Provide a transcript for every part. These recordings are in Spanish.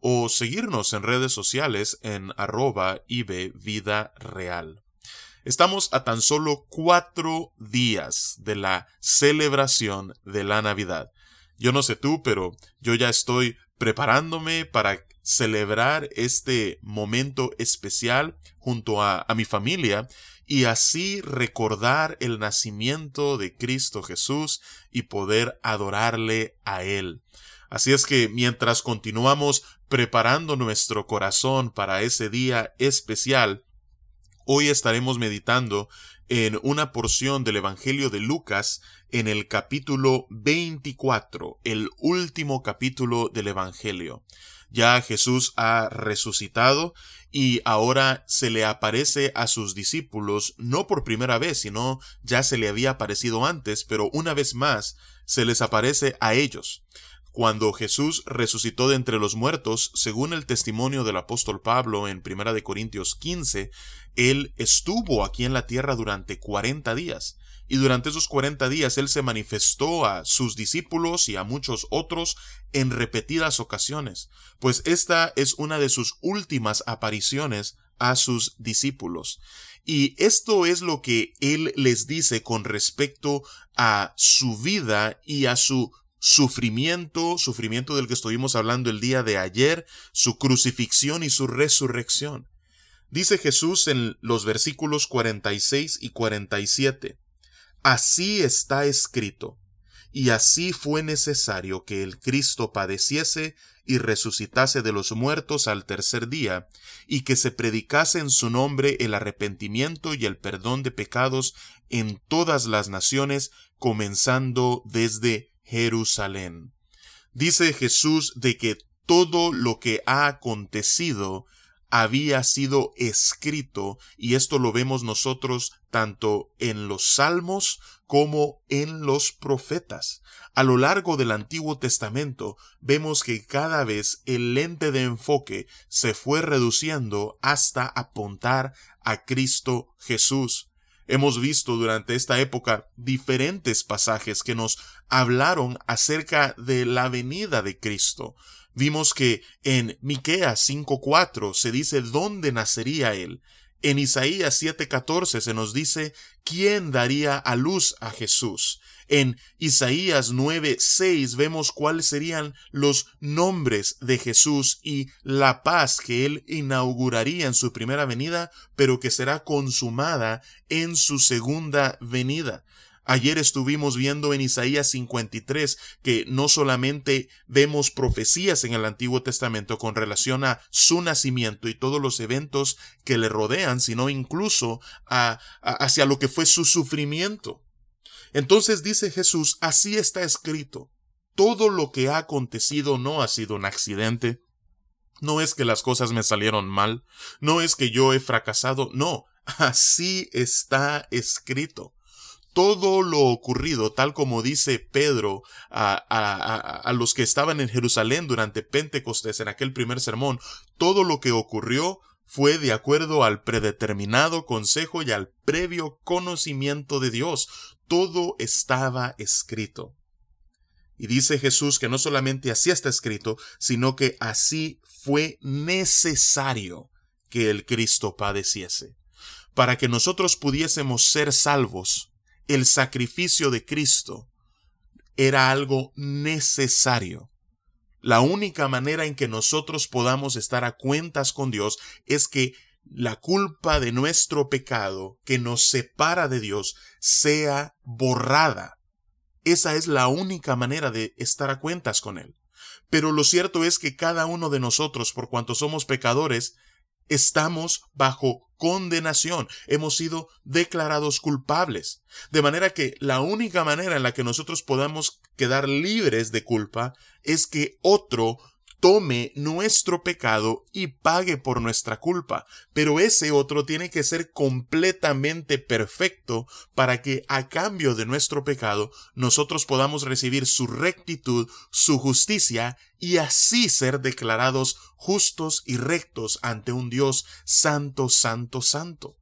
o seguirnos en redes sociales en arroba Vida Real. Estamos a tan solo cuatro días de la celebración de la Navidad. Yo no sé tú, pero yo ya estoy preparándome para celebrar este momento especial junto a mi familia y así recordar el nacimiento de Cristo Jesús y poder adorarle a Él. Así es que mientras continuamos preparando nuestro corazón para ese día especial, hoy estaremos meditando en una porción del Evangelio de Lucas en el capítulo 24, el último capítulo del Evangelio. Ya Jesús ha resucitado y ahora se le aparece a sus discípulos no por primera vez, sino ya se le había aparecido antes, pero una vez más se les aparece a ellos. Cuando Jesús resucitó de entre los muertos, según el testimonio del apóstol Pablo en 1 de Corintios 15, él estuvo aquí en la tierra durante 40 días. Y durante esos 40 días él se manifestó a sus discípulos y a muchos otros en repetidas ocasiones, pues esta es una de sus últimas apariciones a sus discípulos. Y esto es lo que él les dice con respecto a su vida y a su sufrimiento, sufrimiento del que estuvimos hablando el día de ayer, su crucifixión y su resurrección. Dice Jesús en los versículos 46 y 47, Así está escrito, y así fue necesario que el Cristo padeciese y resucitase de los muertos al tercer día, y que se predicase en su nombre el arrepentimiento y el perdón de pecados en todas las naciones, comenzando desde Jerusalén. Dice Jesús de que todo lo que ha acontecido había sido escrito y esto lo vemos nosotros tanto en los salmos como en los profetas. A lo largo del Antiguo Testamento vemos que cada vez el lente de enfoque se fue reduciendo hasta apuntar a Cristo Jesús. Hemos visto durante esta época diferentes pasajes que nos hablaron acerca de la venida de Cristo. Vimos que en Miqueas 5:4 se dice dónde nacería él. En Isaías 7:14 se nos dice quién daría a luz a Jesús. En Isaías 9:6 vemos cuáles serían los nombres de Jesús y la paz que él inauguraría en su primera venida, pero que será consumada en su segunda venida. Ayer estuvimos viendo en Isaías 53 que no solamente vemos profecías en el Antiguo Testamento con relación a su nacimiento y todos los eventos que le rodean, sino incluso hacia lo que fue su sufrimiento. Entonces dice Jesús, así está escrito. Todo lo que ha acontecido no ha sido un accidente. No es que las cosas me salieron mal. No es que yo he fracasado. No, así está escrito todo lo ocurrido, tal como dice Pedro a, a, los que estaban en Jerusalén durante Pentecostés, en aquel primer sermón, todo lo que ocurrió fue de acuerdo al predeterminado consejo y al previo conocimiento de Dios. Todo estaba escrito. Y dice Jesús que no solamente así está escrito, sino que así fue necesario que el Cristo padeciese. Para que nosotros pudiésemos ser salvos, el sacrificio de Cristo era algo necesario. La única manera en que nosotros podamos estar a cuentas con Dios es que la culpa de nuestro pecado que nos separa de Dios sea borrada. Esa es la única manera de estar a cuentas con Él. Pero lo cierto es que cada uno de nosotros, por cuanto somos pecadores, estamos bajo condenación, hemos sido declarados culpables. De manera que la única manera en la que nosotros podamos quedar libres de culpa es que otro tome nuestro pecado y pague por nuestra culpa. Pero ese otro tiene que ser completamente perfecto para que a cambio de nuestro pecado nosotros podamos recibir su rectitud, su justicia y así ser declarados justos y rectos ante un Dios santo, santo, santo.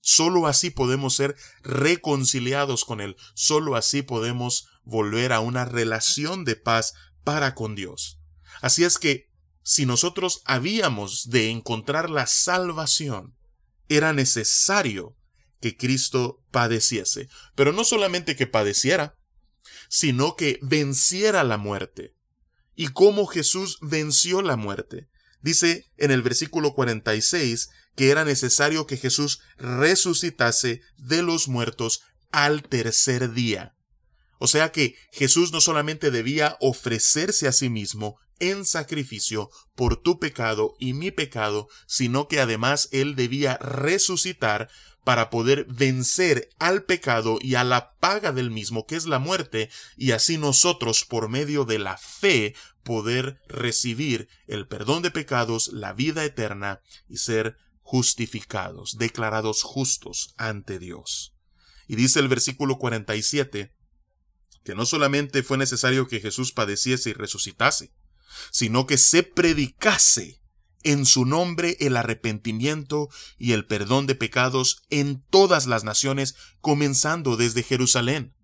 Solo así podemos ser reconciliados con Él, solo así podemos volver a una relación de paz para con Dios. Así es que, si nosotros habíamos de encontrar la salvación, era necesario que Cristo padeciese, pero no solamente que padeciera, sino que venciera la muerte. ¿Y cómo Jesús venció la muerte? Dice en el versículo 46 que era necesario que Jesús resucitase de los muertos al tercer día. O sea que Jesús no solamente debía ofrecerse a sí mismo en sacrificio por tu pecado y mi pecado, sino que además Él debía resucitar para poder vencer al pecado y a la paga del mismo, que es la muerte, y así nosotros, por medio de la fe, poder recibir el perdón de pecados, la vida eterna y ser justificados, declarados justos ante Dios. Y dice el versículo 47, que no solamente fue necesario que Jesús padeciese y resucitase, sino que se predicase en su nombre el arrepentimiento y el perdón de pecados en todas las naciones, comenzando desde Jerusalén.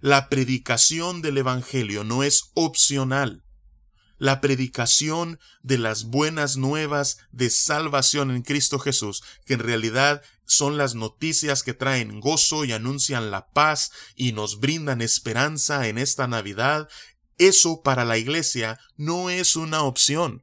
La predicación del Evangelio no es opcional. La predicación de las buenas nuevas de salvación en Cristo Jesús, que en realidad son las noticias que traen gozo y anuncian la paz y nos brindan esperanza en esta Navidad, eso para la iglesia no es una opción.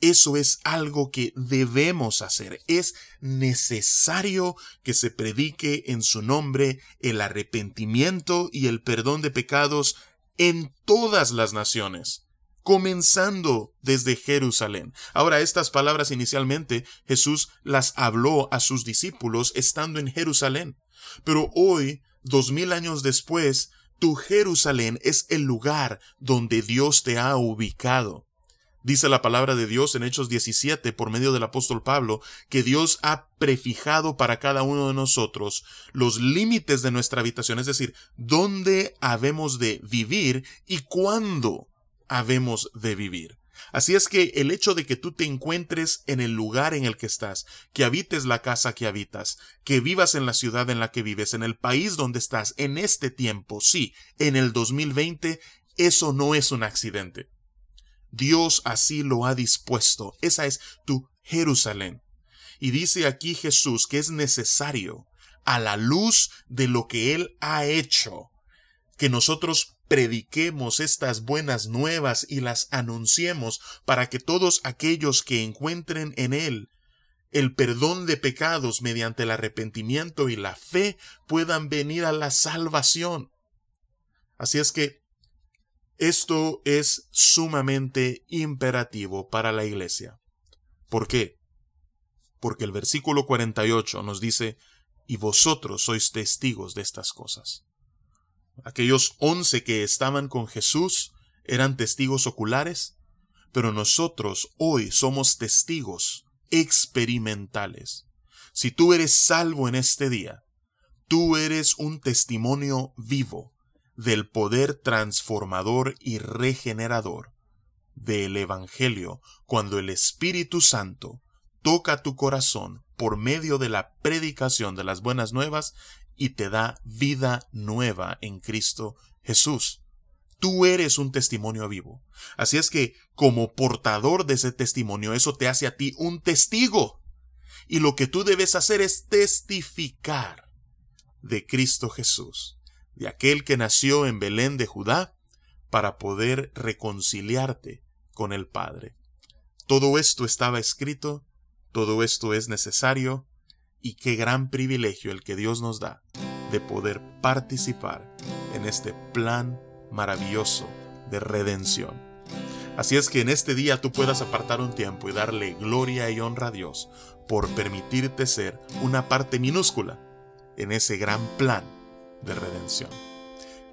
Eso es algo que debemos hacer. Es necesario que se predique en su nombre el arrepentimiento y el perdón de pecados en todas las naciones comenzando desde Jerusalén. Ahora, estas palabras inicialmente Jesús las habló a sus discípulos estando en Jerusalén. Pero hoy, dos mil años después, tu Jerusalén es el lugar donde Dios te ha ubicado. Dice la palabra de Dios en Hechos 17 por medio del apóstol Pablo que Dios ha prefijado para cada uno de nosotros los límites de nuestra habitación, es decir, dónde habemos de vivir y cuándo habemos de vivir. Así es que el hecho de que tú te encuentres en el lugar en el que estás, que habites la casa que habitas, que vivas en la ciudad en la que vives, en el país donde estás, en este tiempo, sí, en el 2020, eso no es un accidente. Dios así lo ha dispuesto. Esa es tu Jerusalén. Y dice aquí Jesús que es necesario, a la luz de lo que Él ha hecho, que nosotros prediquemos estas buenas nuevas y las anunciemos para que todos aquellos que encuentren en Él el perdón de pecados mediante el arrepentimiento y la fe puedan venir a la salvación. Así es que esto es sumamente imperativo para la iglesia. ¿Por qué? Porque el versículo 48 nos dice, y vosotros sois testigos de estas cosas. Aquellos once que estaban con Jesús eran testigos oculares, pero nosotros hoy somos testigos experimentales. Si tú eres salvo en este día, tú eres un testimonio vivo del poder transformador y regenerador del Evangelio cuando el Espíritu Santo toca tu corazón por medio de la predicación de las buenas nuevas y te da vida nueva en Cristo Jesús. Tú eres un testimonio vivo. Así es que, como portador de ese testimonio, eso te hace a ti un testigo. Y lo que tú debes hacer es testificar de Cristo Jesús, de aquel que nació en Belén de Judá, para poder reconciliarte con el Padre. Todo esto estaba escrito, todo esto es necesario, y qué gran privilegio el que Dios nos da de poder participar en este plan maravilloso de redención. Así es que en este día tú puedas apartar un tiempo y darle gloria y honra a Dios por permitirte ser una parte minúscula en ese gran plan de redención.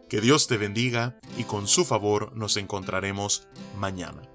Que Dios te bendiga y con su favor nos encontraremos mañana.